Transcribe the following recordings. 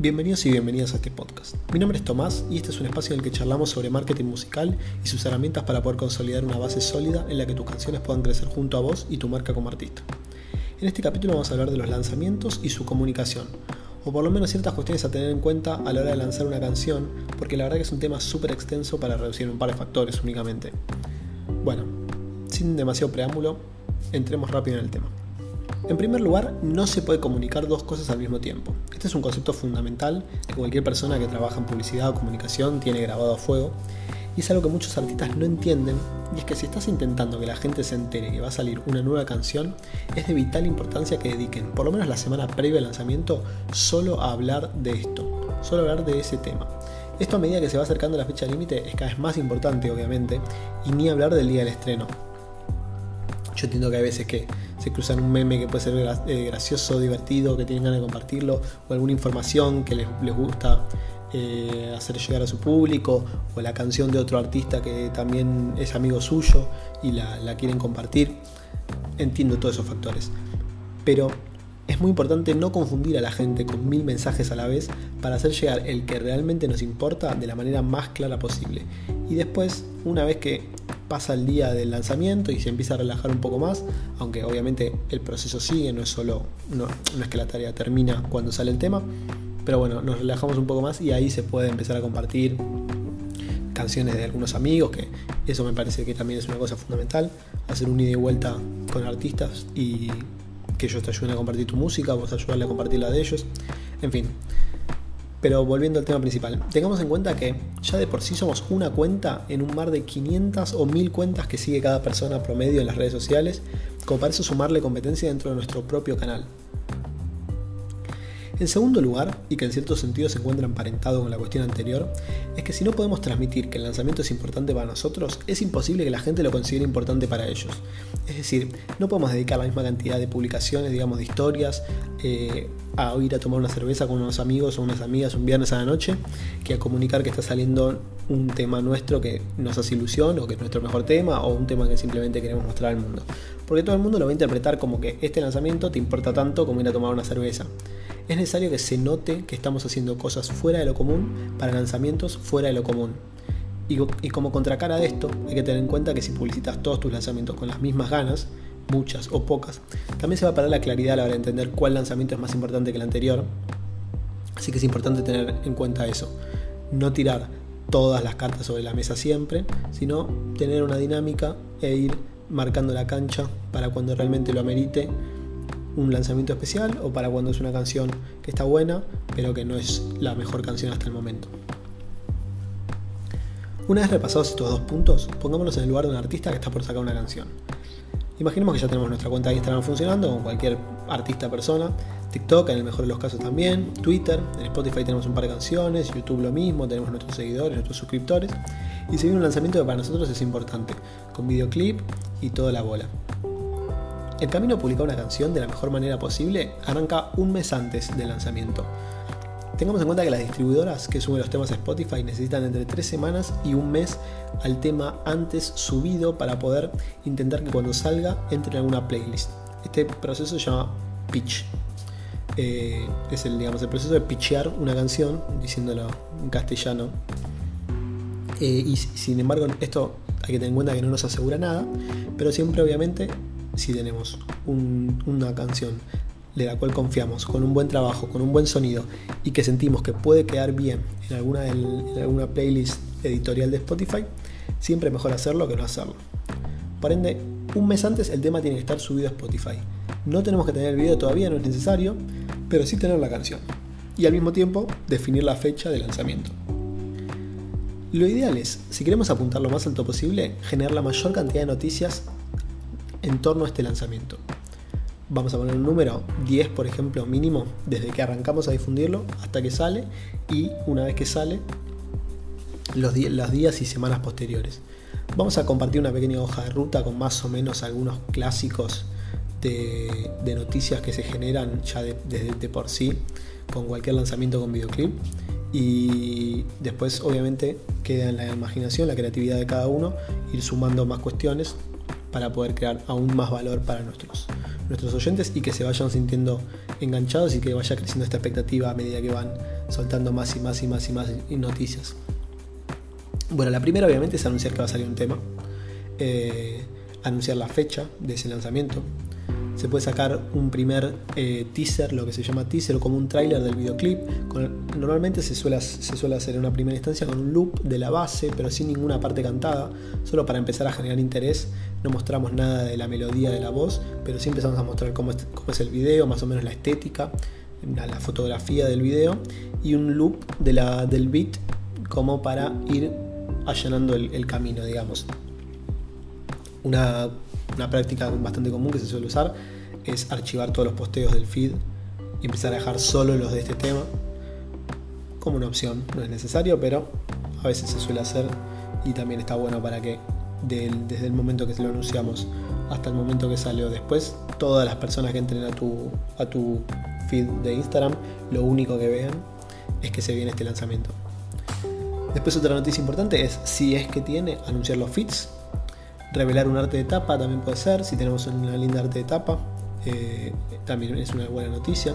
Bienvenidos y bienvenidas a este podcast. Mi nombre es Tomás y este es un espacio en el que charlamos sobre marketing musical y sus herramientas para poder consolidar una base sólida en la que tus canciones puedan crecer junto a vos y tu marca como artista. En este capítulo vamos a hablar de los lanzamientos y su comunicación, o por lo menos ciertas cuestiones a tener en cuenta a la hora de lanzar una canción, porque la verdad que es un tema súper extenso para reducir un par de factores únicamente. Bueno, sin demasiado preámbulo, entremos rápido en el tema. En primer lugar, no se puede comunicar dos cosas al mismo tiempo. Este es un concepto fundamental que cualquier persona que trabaja en publicidad o comunicación tiene grabado a fuego y es algo que muchos artistas no entienden y es que si estás intentando que la gente se entere que va a salir una nueva canción, es de vital importancia que dediquen por lo menos la semana previa al lanzamiento solo a hablar de esto, solo a hablar de ese tema. Esto a medida que se va acercando la fecha límite es cada vez más importante obviamente y ni hablar del día del estreno. Yo entiendo que hay veces que se cruzan un meme que puede ser eh, gracioso, divertido, que tienen ganas de compartirlo, o alguna información que les, gusta eh, hacer llegar a su público, o la canción de otro artista que también es amigo suyo y la, la quieren compartir. Entiendo todos esos factores. Pero es muy importante no confundir a la gente con mil mensajes a la vez para hacer llegar el que realmente nos importa de la manera más clara posible. Y después, una vez que pasa el día del lanzamiento y se empieza a relajar un poco más, aunque obviamente el proceso sigue, no es solo, no, es que la tarea termina cuando sale el tema, pero bueno, nos relajamos un poco más y ahí se puede empezar a compartir canciones de algunos amigos, que eso me parece que también es una cosa fundamental, hacer un ida y vuelta con artistas y que ellos te ayuden a compartir tu música, vos ayudarle a compartir la de ellos, en fin, pero volviendo al tema principal, tengamos en cuenta que ya de por sí somos una cuenta en un mar de 500 o 1000 cuentas que sigue cada persona promedio en las redes sociales, como para eso sumarle competencia dentro de nuestro propio canal. En segundo lugar, y que en cierto sentido se encuentra emparentado con la cuestión anterior, es que si no podemos transmitir que el lanzamiento es importante para nosotros, es imposible que la gente lo considere importante para ellos. Es decir, no podemos dedicar la misma cantidad de publicaciones, digamos, de historias, eh, a ir a tomar una cerveza con unos amigos o unas amigas un viernes a la noche, que a comunicar que está saliendo un tema nuestro que nos hace ilusión o que es nuestro mejor tema o un tema que simplemente queremos mostrar al mundo. Porque todo el mundo lo va a interpretar como que este lanzamiento te importa tanto como ir a tomar una cerveza es necesario que se note que estamos haciendo cosas fuera de lo común para lanzamientos fuera de lo común. Y, como contracara de esto, hay que tener en cuenta que si publicitas todos tus lanzamientos con las mismas ganas, muchas o pocas, también se va a perder la claridad a la hora de entender cuál lanzamiento es más importante que el anterior. Así que es importante tener en cuenta eso. No tirar todas las cartas sobre la mesa siempre, sino tener una dinámica e ir marcando la cancha para cuando realmente lo amerite un lanzamiento especial o para cuando es una canción que está buena, pero que no es la mejor canción hasta el momento. Una vez repasados estos dos puntos, pongámonos en el lugar de un artista que está por sacar una canción. Imaginemos que ya tenemos nuestra cuenta de Instagram funcionando con cualquier artista persona, TikTok en el mejor de los casos también, Twitter, en Spotify tenemos un par de canciones, YouTube lo mismo, tenemos nuestros seguidores, nuestros suscriptores, y se un lanzamiento que para nosotros es importante, con videoclip y toda la bola. El camino a publicar una canción de la mejor manera posible arranca un mes antes del lanzamiento. Tengamos en cuenta que las distribuidoras que suben los temas a Spotify necesitan entre 3 semanas y un mes al tema antes subido para poder intentar que cuando salga entre en alguna playlist. Este proceso se llama pitch. Eh, es el, digamos, el proceso de pitchear una canción, diciéndolo en castellano. Eh, y sin embargo, esto hay que tener en cuenta que no nos asegura nada, pero siempre obviamente si tenemos una canción de la cual confiamos, con un buen trabajo, con un buen sonido y que sentimos que puede quedar bien en alguna, alguna playlist editorial de Spotify, siempre mejor hacerlo que no hacerlo. Por ende, un mes antes el tema tiene que estar subido a Spotify. No tenemos que tener el video todavía, no es necesario, pero sí tener la canción. Y al mismo tiempo definir la fecha de lanzamiento. Lo ideal es, si queremos apuntar lo más alto posible, generar la mayor cantidad de noticias en torno a este lanzamiento. Vamos a poner un número 10, por ejemplo, mínimo, desde que arrancamos a difundirlo hasta que sale y una vez que sale, los, días y semanas posteriores. Vamos a compartir una pequeña hoja de ruta con más o menos algunos clásicos de, noticias que se generan ya desde de, por sí con cualquier lanzamiento con videoclip. Y después obviamente queda en la imaginación, la creatividad de cada uno, ir sumando más cuestiones para poder crear aún más valor para nuestros, nuestros oyentes y que se vayan sintiendo enganchados y que vaya creciendo esta expectativa a medida que van soltando más y más y más y más noticias. Bueno, la primera obviamente es anunciar que va a salir un tema, eh, anunciar la fecha de ese lanzamiento. Se puede sacar un primer eh, teaser, lo que se llama teaser, o como un tráiler del videoclip. normalmente se suele, se suele hacer en una primera instancia con un loop de la base, pero sin ninguna parte cantada, solo para empezar a generar interés. No mostramos nada de la melodía de la voz, pero sí empezamos a mostrar cómo es, el video, más o menos la estética, la, fotografía del video y un loop de la, del beat como para ir allanando el, camino, digamos. Una, práctica bastante común que se suele usar es archivar todos los posteos del feed y empezar a dejar solo los de este tema como una opción. No es necesario, pero a veces se suele hacer y también está bueno para que desde el momento que se lo anunciamos hasta el momento que salió después, todas las personas que entren a tu, a tu feed de Instagram, lo único que vean es que se viene este lanzamiento. Después otra noticia importante es si es que tiene anunciar los feeds, revelar un arte de tapa también puede ser, si tenemos una linda arte de tapa, eh, también es una buena noticia.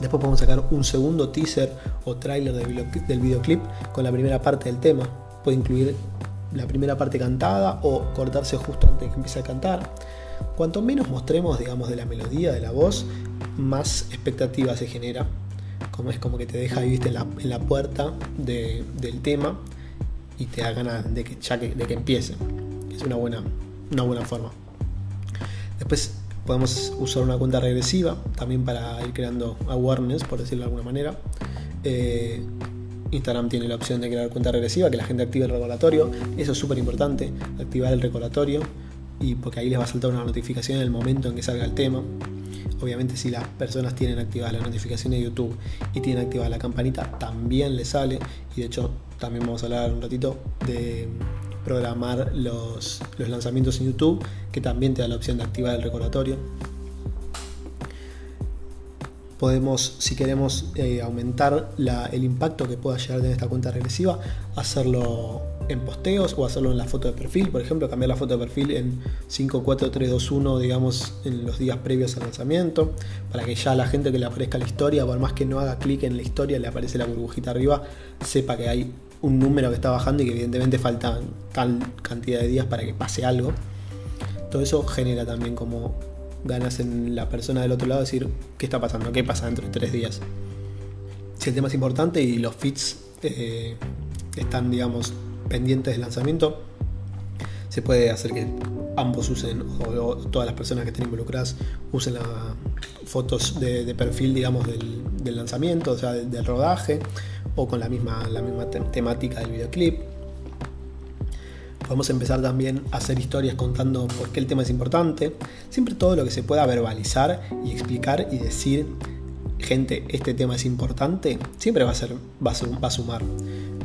Después podemos sacar un segundo teaser o trailer del videoclip con la primera parte del tema. Puede incluir la primera parte cantada o cortarse justo antes de que empiece a cantar. Cuanto menos mostremos, digamos, de la melodía, de la voz, más expectativa se genera como es como que te deja viste en la, puerta del tema y te da ganas de que empiece. Es una buena, una buena forma. Después podemos usar una cuenta regresiva también para ir creando awareness, por decirlo de alguna manera. Eh, Instagram tiene la opción de crear cuenta regresiva, que la gente active el recordatorio. Eso es súper importante, activar el recordatorio, y porque ahí les va a saltar una notificación en el momento en que salga el tema. Obviamente si las personas tienen activada la notificación de YouTube y tienen activada la campanita, también les sale. Y de hecho también vamos a hablar un ratito de programar los, lanzamientos en YouTube, que también te da la opción de activar el recordatorio. Podemos, si queremos eh, aumentar el impacto que pueda llegar de esta cuenta regresiva, hacerlo en posteos o hacerlo en la foto de perfil, por ejemplo, cambiar la foto de perfil en 5, 4, 3, 2, 1, digamos, en los días previos al lanzamiento, para que ya la gente que le aparezca la historia, por más que no haga clic en la historia, le aparece la burbujita arriba, sepa que hay un número que está bajando y que evidentemente falta tal cantidad de días para que pase algo. Todo eso genera también como ganas en la persona del otro lado decir qué está pasando, qué pasa dentro de tres días. Si el tema es importante y los fits eh, están, digamos, pendientes del lanzamiento, se puede hacer que ambos usen, o, todas las personas que estén involucradas usen las fotos de, perfil, digamos, del, lanzamiento, o sea, del, rodaje, o con la misma, la misma temática del videoclip. Podemos empezar también a hacer historias contando por qué el tema es importante. Siempre todo lo que se pueda verbalizar y explicar y decir, gente, este tema es importante, siempre va a, ser, va a sumar.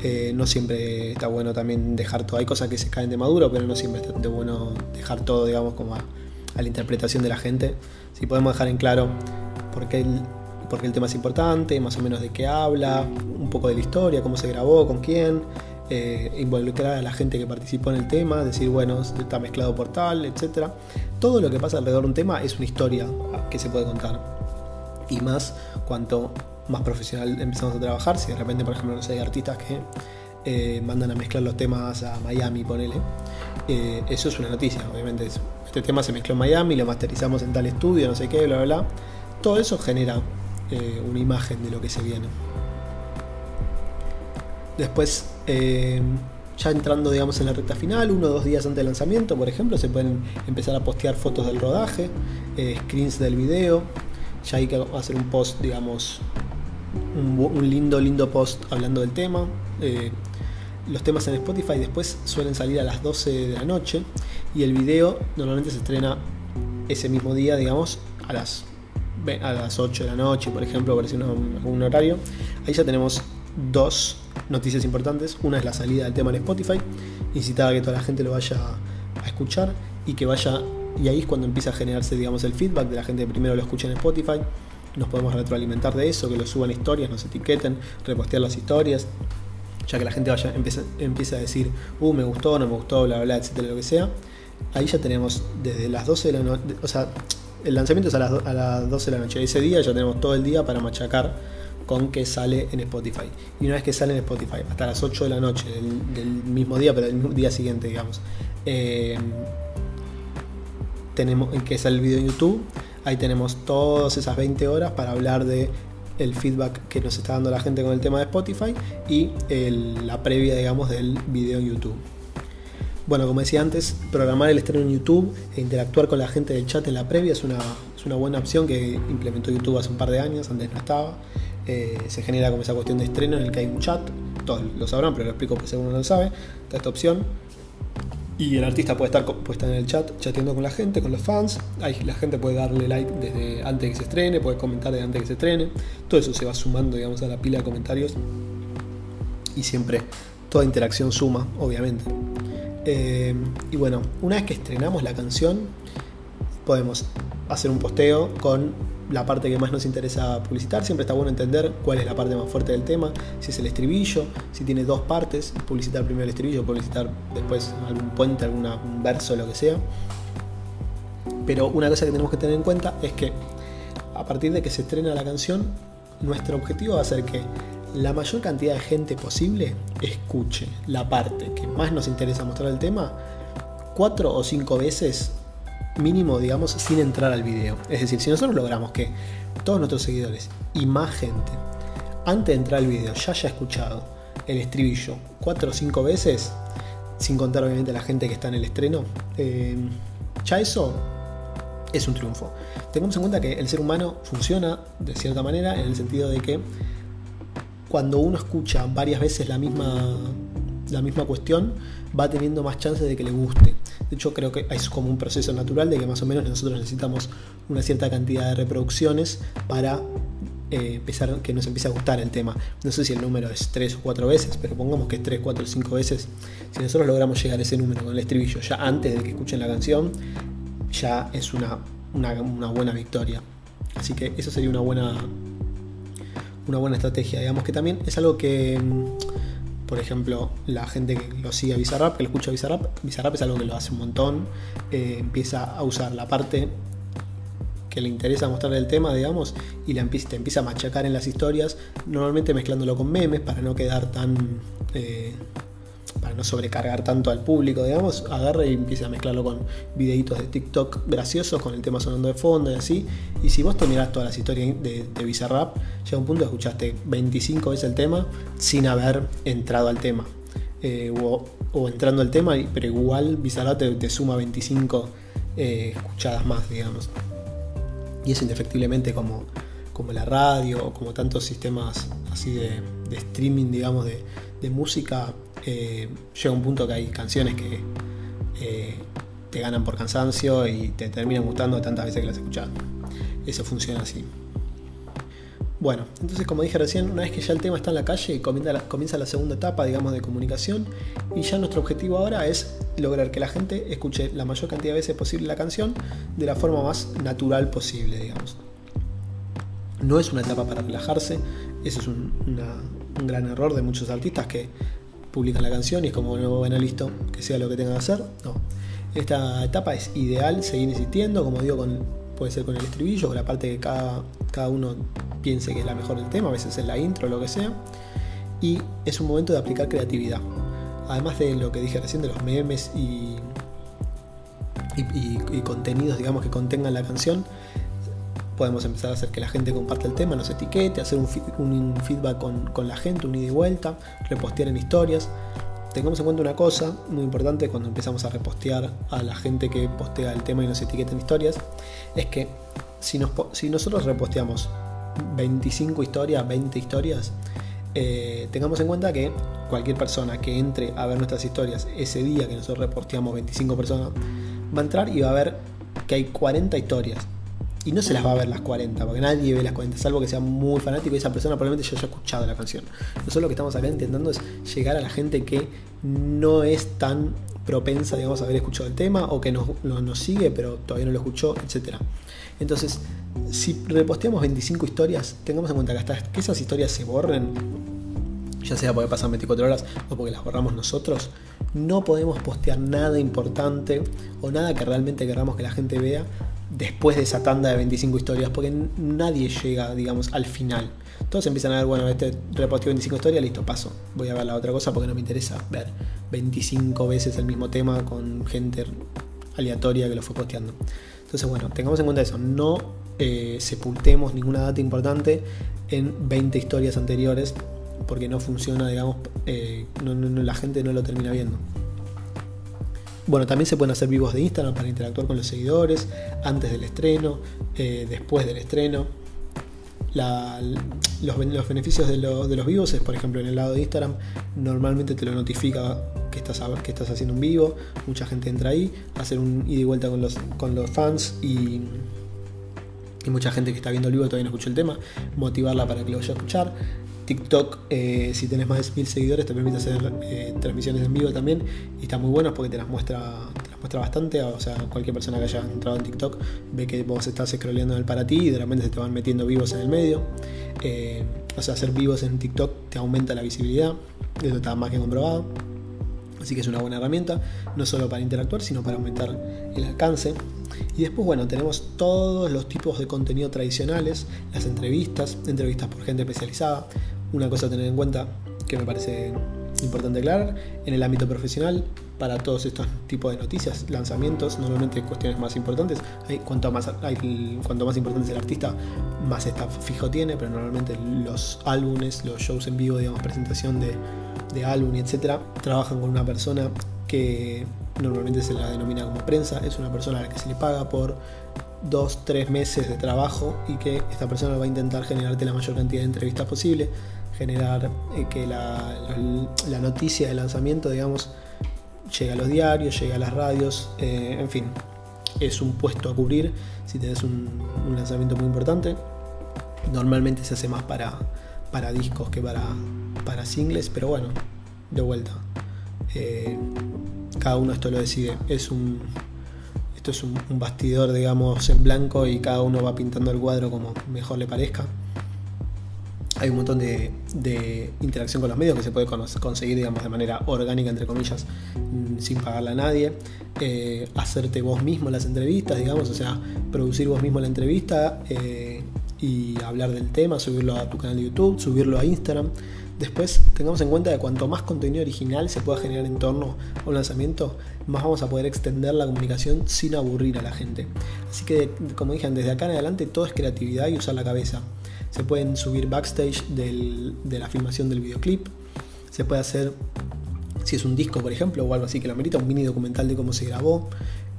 Eh, no siempre está bueno también dejar todo. Hay cosas que se caen de maduro, pero no siempre está bueno dejar todo, digamos, como a, la interpretación de la gente. Si podemos dejar en claro por qué, el, por el tema es importante, más o menos de qué habla, un poco de la historia, cómo se grabó, con quién, eh, involucrar a la gente que participó en el tema, decir, bueno, está mezclado por tal, etc. Todo lo que pasa alrededor de un tema es una historia que se puede contar. Y más cuanto más profesional empezamos a trabajar. Si de repente, por ejemplo, no sé, hay artistas que eh, mandan a mezclar los temas a Miami, ponele. Eh, eso es una noticia, obviamente. Este tema se mezcló en Miami, lo masterizamos en tal estudio, no sé qué, bla, bla, bla. Todo eso genera eh, una imagen de lo que se viene. Después, ya entrando digamos en la recta final, uno o dos días antes del lanzamiento, por ejemplo, se pueden empezar a postear fotos del rodaje, screens del video. Ya hay que hacer un post, digamos, un, lindo, lindo post hablando del tema. Eh, los temas en Spotify después suelen salir a las 12 de la noche y el video normalmente se estrena ese mismo día, digamos, a las, a las 8 de la noche, por ejemplo, por decir un horario. Ahí ya tenemos dos noticias importantes. Una es la salida del tema en Spotify, incitar a que toda la gente lo vaya a escuchar y que vaya, y ahí es cuando empieza a generarse, digamos, el feedback de la gente que primero lo escucha en Spotify nos podemos retroalimentar de eso, que lo suban historias, nos etiqueten, repostear las historias, ya que la gente vaya, empiece, a decir, uh, me gustó, no me gustó, bla, bla, etcétera, lo que sea. Ahí ya tenemos desde las 12 de la noche, o sea, el lanzamiento es a las, a las 12 de la noche. Ese día ya tenemos todo el día para machacar con que sale en Spotify. Y una vez que sale en Spotify, hasta las 8 de la noche del, mismo día, pero del día siguiente, digamos, eh, tenemos que sale el video en YouTube. Ahí tenemos todas esas 20 horas para hablar de el feedback que nos está dando la gente con el tema de Spotify y la previa, digamos, del video en YouTube. Bueno, como decía antes, programar el estreno en YouTube e interactuar con la gente del chat en la previa es una, es una buena opción que implementó YouTube hace un par de años, antes no estaba. Eh, se genera como esa cuestión de estreno en el que hay un chat, todos lo sabrán, pero lo explico por si alguno no lo sabe, está esta opción. Y el artista puede estar, puede en el chat chateando con la gente, con los fans. La gente puede darle like desde antes de que se estrene, puede comentar desde antes de que se estrene. Todo eso se va sumando, digamos, a la pila de comentarios. Y siempre toda interacción suma, obviamente. Eh, y bueno, una vez que estrenamos la canción, podemos hacer un posteo con la parte que más nos interesa publicitar. Siempre está bueno entender cuál es la parte más fuerte del tema, si es el estribillo, si tiene dos partes, publicitar primero el estribillo, publicitar después algún puente, algún verso, lo que sea. Pero una cosa que tenemos que tener en cuenta es que a partir de que se estrena la canción, nuestro objetivo va a ser que la mayor cantidad de gente posible escuche la parte que más nos interesa mostrar el tema cuatro o cinco veces mínimo, digamos, sin entrar al video. Es decir, si nosotros logramos que todos nuestros seguidores y más gente, antes de entrar al video, ya haya escuchado el estribillo cuatro o cinco veces, sin contar obviamente a la gente que está en el estreno, eh, ya eso es un triunfo. Tengamos en cuenta que el ser humano funciona de cierta manera en el sentido de que cuando uno escucha varias veces la misma, la misma cuestión, va teniendo más chances de que le guste. De hecho, creo que es como un proceso natural de que más o menos nosotros necesitamos una cierta cantidad de reproducciones para eh, empezar, que nos empiece a gustar el tema. No sé si el número es 3 o 4 veces, pero pongamos que es 3, 4 o 5 veces. Si nosotros logramos llegar a ese número con el estribillo ya antes de que escuchen la canción, ya es una, una, buena victoria. Así que eso sería una buena, una buena estrategia. Digamos que también es algo que por ejemplo, la gente que lo sigue a Bizarrap, que lo escucha a Bizarrap, Bizarrap es algo que lo hace un montón, eh, empieza a usar la parte que le interesa mostrar el tema, digamos, y la empieza, te empieza a machacar en las historias, normalmente mezclándolo con memes para no quedar tan... Eh, para no sobrecargar tanto al público, digamos, agarra y empieza a mezclarlo con videitos de TikTok graciosos, con el tema sonando de fondo y así. Y si vos te mirás todas las historias de, de Bizarrap, llega un punto que escuchaste 25 veces el tema sin haber entrado al tema. Eh, o, entrando al tema, pero igual Bizarrap te, suma 25 eh, escuchadas más, digamos. Y es indefectiblemente como, como la radio como tantos sistemas así de, streaming, digamos, de música, eh, llega un punto que hay canciones que eh, te ganan por cansancio y te terminan gustando tantas veces que las escuchas. Eso funciona así. Bueno, entonces como dije recién, una vez que ya el tema está en la calle, comienza la, segunda etapa, digamos, de comunicación y ya nuestro objetivo ahora es lograr que la gente escuche la mayor cantidad de veces posible la canción de la forma más natural posible, digamos. No es una etapa para relajarse, eso es un gran error de muchos artistas que publican la canción y es como, no, bueno, listo, que sea lo que tenga que hacer. No. Esta etapa es ideal seguir insistiendo, como digo, con, puede ser con el estribillo o la parte que cada, cada uno piense que es la mejor del tema, a veces es la intro lo que sea. Y es un momento de aplicar creatividad. Además de lo que dije recién de los memes y, y contenidos, digamos, que contengan la canción, podemos empezar a hacer que la gente comparte el tema, nos etiquete, hacer un, feedback con, la gente, un ida y vuelta, repostear en historias. Tengamos en cuenta una cosa muy importante cuando empezamos a repostear a la gente que postea el tema y nos etiqueta en historias, es que si, si nosotros reposteamos 25 historias, 20 historias, eh, tengamos en cuenta que cualquier persona que entre a ver nuestras historias ese día que nosotros reposteamos 25 personas, va a entrar y va a ver que hay 40 historias y no se las va a ver las 40, porque nadie ve las 40, salvo que sea muy fanático y esa persona probablemente ya haya escuchado la canción. Nosotros lo que estamos acá intentando es llegar a la gente que no es tan propensa, digamos, a haber escuchado el tema o que nos, nos sigue pero todavía no lo escuchó, etc. Entonces, si reposteamos 25 historias, tengamos en cuenta que hasta que esas historias se borren, ya sea porque pasan 24 horas o porque las borramos nosotros, no podemos postear nada importante o nada que realmente queramos que la gente vea después de esa tanda de 25 historias, porque nadie llega, digamos, al final. Todos empiezan a ver, bueno, este reposteó 25 historias, listo, paso. Voy a ver la otra cosa porque no me interesa ver 25 veces el mismo tema con gente aleatoria que lo fue posteando. Entonces, bueno, tengamos en cuenta eso. No eh, sepultemos ninguna data importante en 20 historias anteriores porque no funciona, digamos, eh, la gente no lo termina viendo. Bueno, también se pueden hacer vivos de Instagram para interactuar con los seguidores, antes del estreno, eh, después del estreno. los, beneficios de, los vivos es, por ejemplo, en el lado de Instagram, normalmente te lo notifica que estás, que estás haciendo un vivo, mucha gente entra ahí, hacer un ida y vuelta con los, con los fans y, y mucha gente que está viendo el vivo todavía no escuchó el tema, motivarla para que lo vaya a escuchar. TikTok, eh, si tenés más de mil seguidores, te permite hacer eh, transmisiones en vivo también. Y está muy bueno porque te las muestra, te las muestra bastante. O sea, cualquier persona que haya entrado en TikTok ve que vos estás scrolleando en el para ti y de repente se te van metiendo vivos en el medio. Eh, o sea, hacer vivos en TikTok te aumenta la visibilidad. Eso está más que comprobado. Así que es una buena herramienta, no solo para interactuar, sino para aumentar el alcance. Y después, bueno, tenemos todos los tipos de contenido tradicionales, las entrevistas, entrevistas por gente especializada, una cosa a tener en cuenta que me parece importante aclarar, en el ámbito profesional, para todos estos tipos de noticias, lanzamientos, normalmente cuestiones más importantes, hay, cuanto, más, hay, cuanto más importante es el artista, más está fijo tiene, pero normalmente los álbumes, los shows en vivo, digamos, presentación de, de álbum y etcétera, trabajan con una persona que normalmente se la denomina como prensa, es una persona a la que se le paga por dos, tres meses de trabajo y que esta persona va a intentar generarte la mayor cantidad de entrevistas posible, generar eh, que la, noticia de lanzamiento, digamos, llegue a los diarios, llegue a las radios, eh, en fin, es un puesto a cubrir si tenés un, lanzamiento muy importante. Normalmente se hace más para, para discos que para, para singles, pero bueno, de vuelta. Eh, cada uno esto lo decide. Es un, es un, bastidor, digamos, en blanco y cada uno va pintando el cuadro como mejor le parezca hay un montón de, interacción con los medios que se puede conseguir, digamos, de manera orgánica, entre comillas, mm, sin pagarle a nadie. Eh, hacerte vos mismo las entrevistas, digamos, o sea, producir vos mismo la entrevista eh, y hablar del tema, subirlo a tu canal de YouTube, subirlo a Instagram. Después, tengamos en cuenta que cuanto más contenido original se pueda generar en torno a un lanzamiento, más vamos a poder extender la comunicación sin aburrir a la gente. Así que, como dije, desde acá en adelante todo es creatividad y usar la cabeza. Se pueden subir backstage de la filmación del videoclip. Se puede hacer, si es un disco, por ejemplo, o algo así que lo amerita, un mini documental de cómo se grabó.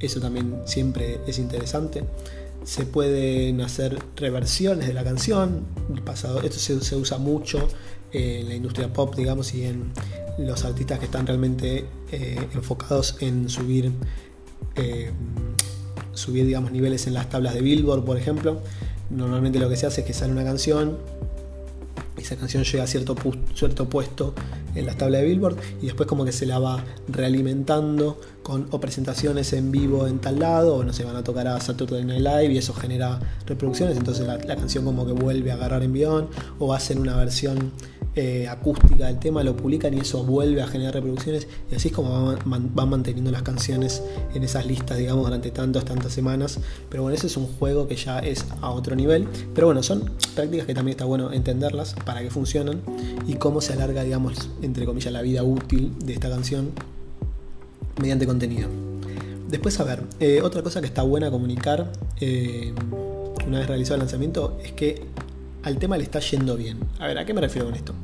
Eso también siempre es interesante. Se pueden hacer reversiones de la canción. pasado, esto se, usa mucho en la industria pop, digamos, y en los artistas que están realmente eh, enfocados en subir, eh, subir digamos, niveles en las tablas de Billboard, por ejemplo. Normalmente lo que se hace es que sale una canción, esa canción llega a cierto, cierto puesto en la tabla de Billboard y después como que se la va realimentando con o presentaciones en vivo en tal lado o no se van a tocar a Saturday Night Live y eso genera reproducciones entonces la, canción como que vuelve a agarrar envión o hacen una versión eh, acústica del tema, lo publican y eso vuelve a generar reproducciones y así es como van, manteniendo las canciones en esas listas, digamos, durante tantas, tantas semanas. Pero bueno, ese es un juego que ya es a otro nivel. Pero bueno, son prácticas que también está bueno entenderlas para que funcionan y cómo se alarga, digamos, entre comillas, la vida útil de esta canción mediante contenido. Después, a ver, eh, otra cosa que está buena comunicar eh, una vez realizado el lanzamiento es que al tema le está yendo bien. A ver, ¿a qué me refiero con esto?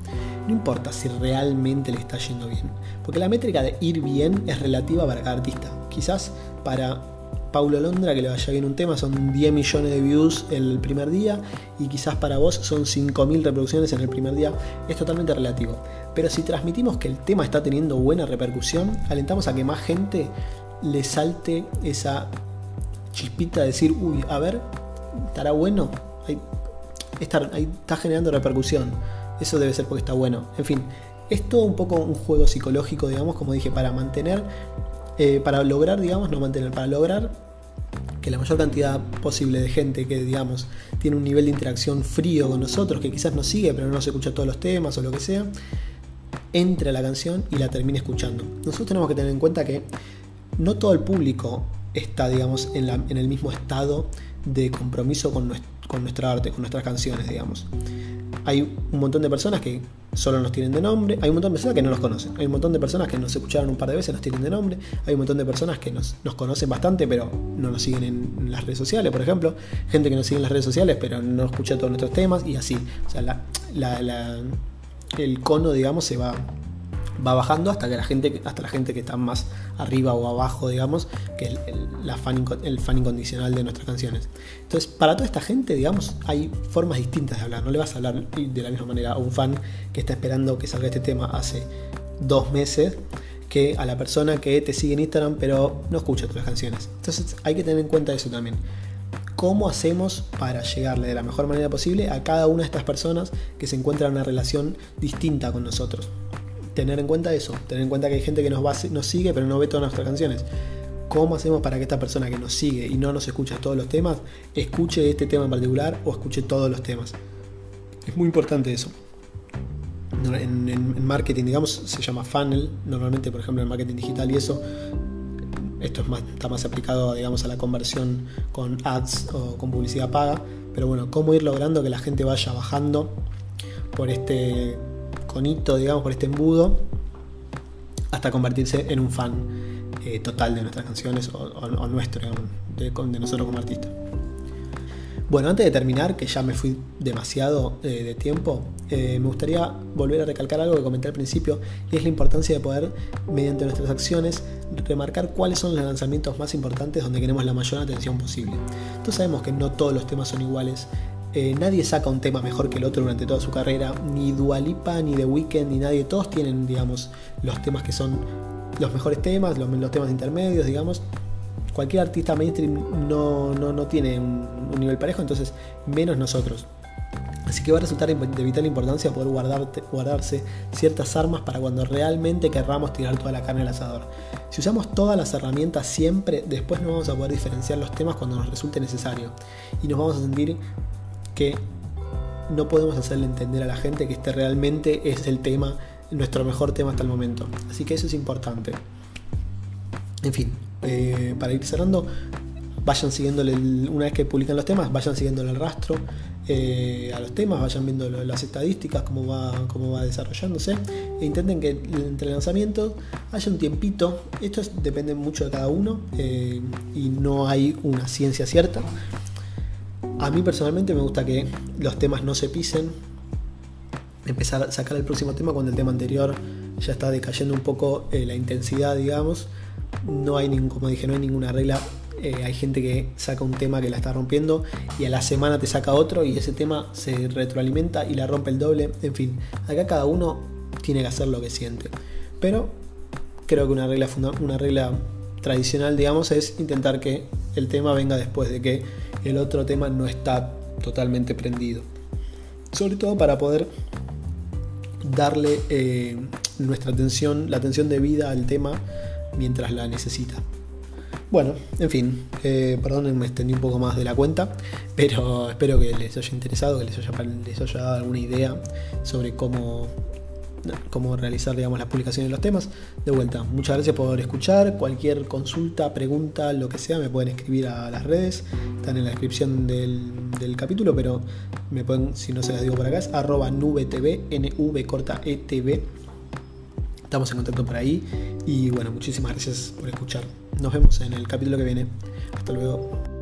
No importa si realmente le está yendo bien, porque la métrica de ir bien es relativa para cada artista. Quizás para Paulo Londra que le vaya bien un tema son 10 millones de views el primer día y quizás para vos son 5.000 reproducciones en el primer día. Es totalmente relativo. Pero si transmitimos que el tema está teniendo buena repercusión, alentamos a que más gente le salte esa chispita de decir, uy, a ver, estará bueno ahí está generando repercusión. Eso debe ser porque está bueno. En fin, es todo un poco un juego psicológico, digamos, como dije, para mantener, eh, para lograr, digamos, no mantener, para lograr que la mayor cantidad posible de gente que, digamos, tiene un nivel de interacción frío con nosotros, que quizás nos sigue, pero no nos escucha todos los temas o lo que sea, entre la canción y la termine escuchando. Nosotros tenemos que tener en cuenta que no todo el público está, digamos, en, el mismo estado de compromiso con, nuestra arte, con nuestras canciones, digamos. Hay un montón de personas que solo nos tienen de nombre, hay un montón de personas que no nos conocen, hay un montón de personas que nos escucharon un par de veces, nos tienen de nombre, hay un montón de personas que nos, conocen bastante, pero no nos siguen en, las redes sociales, por ejemplo, gente que nos sigue en las redes sociales, pero no escucha todos nuestros temas y así. O sea, el cono, digamos, se va va bajando hasta que la gente, hasta la gente que está más arriba o abajo, digamos, que el, el, fan, el fan incondicional de nuestras canciones. Entonces, para toda esta gente, digamos, hay formas distintas de hablar. No le vas a hablar de la misma manera a un fan que está esperando que salga este tema hace dos meses que a la persona que te sigue en Instagram pero no escucha tus canciones. Entonces hay que tener en cuenta eso también. ¿Cómo hacemos para llegarle de la mejor manera posible a cada una de estas personas que se encuentran en una relación distinta con nosotros? tener en cuenta eso, tener en cuenta que hay gente que nos, va, nos sigue pero no ve todas nuestras canciones. ¿Cómo hacemos para que esta persona que nos sigue y no nos escucha todos los temas, escuche este tema en particular o escuche todos los temas? Es muy importante eso. En, marketing, digamos, se llama funnel, normalmente, por ejemplo, en marketing digital y eso, esto está más aplicado, digamos, a la conversión con ads o con publicidad paga, pero bueno, cómo ir logrando que la gente vaya bajando por este conito, digamos, por este embudo, hasta convertirse en un fan eh, total de nuestras canciones o, nuestro, digamos, de, nosotros como artistas. Bueno, antes de terminar, que ya me fui demasiado eh, de tiempo, eh, me gustaría volver a recalcar algo que comenté al principio, y es la importancia de poder, mediante nuestras acciones, remarcar cuáles son los lanzamientos más importantes donde queremos la mayor atención posible. Entonces sabemos que no todos los temas son iguales, eh, nadie saca un tema mejor que el otro durante toda su carrera, ni Dualipa, ni The Weeknd, ni nadie. Todos tienen, digamos, los temas que son los mejores temas, los, temas intermedios, digamos. Cualquier artista mainstream no, no, tiene un, nivel parejo, entonces menos nosotros. Así que va a resultar de vital importancia poder guardarse ciertas armas para cuando realmente querramos tirar toda la carne al asador. Si usamos todas las herramientas siempre, después no vamos a poder diferenciar los temas cuando nos resulte necesario. Y nos vamos a sentir que no podemos hacerle entender a la gente que este realmente es el tema, nuestro mejor tema hasta el momento. Así que eso es importante. En fin, eh, para ir cerrando, vayan siguiéndole, una vez que publican los temas, vayan siguiéndole el rastro eh, a los temas, vayan viendo las estadísticas, cómo va, cómo va desarrollándose, e intenten que entre lanzamientos haya un tiempito, esto depende mucho de cada uno eh, y no hay una ciencia cierta, a mí personalmente me gusta que los temas no se pisen. Empezar a sacar el próximo tema cuando el tema anterior ya está decayendo un poco la intensidad, digamos. No hay, como dije, no hay ninguna regla. Eh, hay gente que saca un tema que la está rompiendo y a la semana te saca otro y ese tema se retroalimenta y la rompe el doble. En fin, acá cada uno tiene que hacer lo que siente. Pero creo que una regla, una regla tradicional, digamos, es intentar que el tema venga después de que el otro tema no está totalmente prendido. Sobre todo para poder darle eh, nuestra atención, la atención debida al tema mientras la necesita. Bueno, en fin, eh, perdón, me extendí un poco más de la cuenta, pero espero que les haya interesado, que les haya, les haya dado alguna idea sobre cómo cómo realizar digamos, las publicaciones de los temas. De vuelta, muchas gracias por escuchar. Cualquier consulta, pregunta, lo que sea, me pueden escribir a las redes. Están en la descripción del, capítulo, pero me pueden, si no se las digo por acá, es arroba nubetv, nv corta etv. Estamos en contacto por ahí. Y bueno, muchísimas gracias por escuchar. Nos vemos en el capítulo que viene. Hasta luego.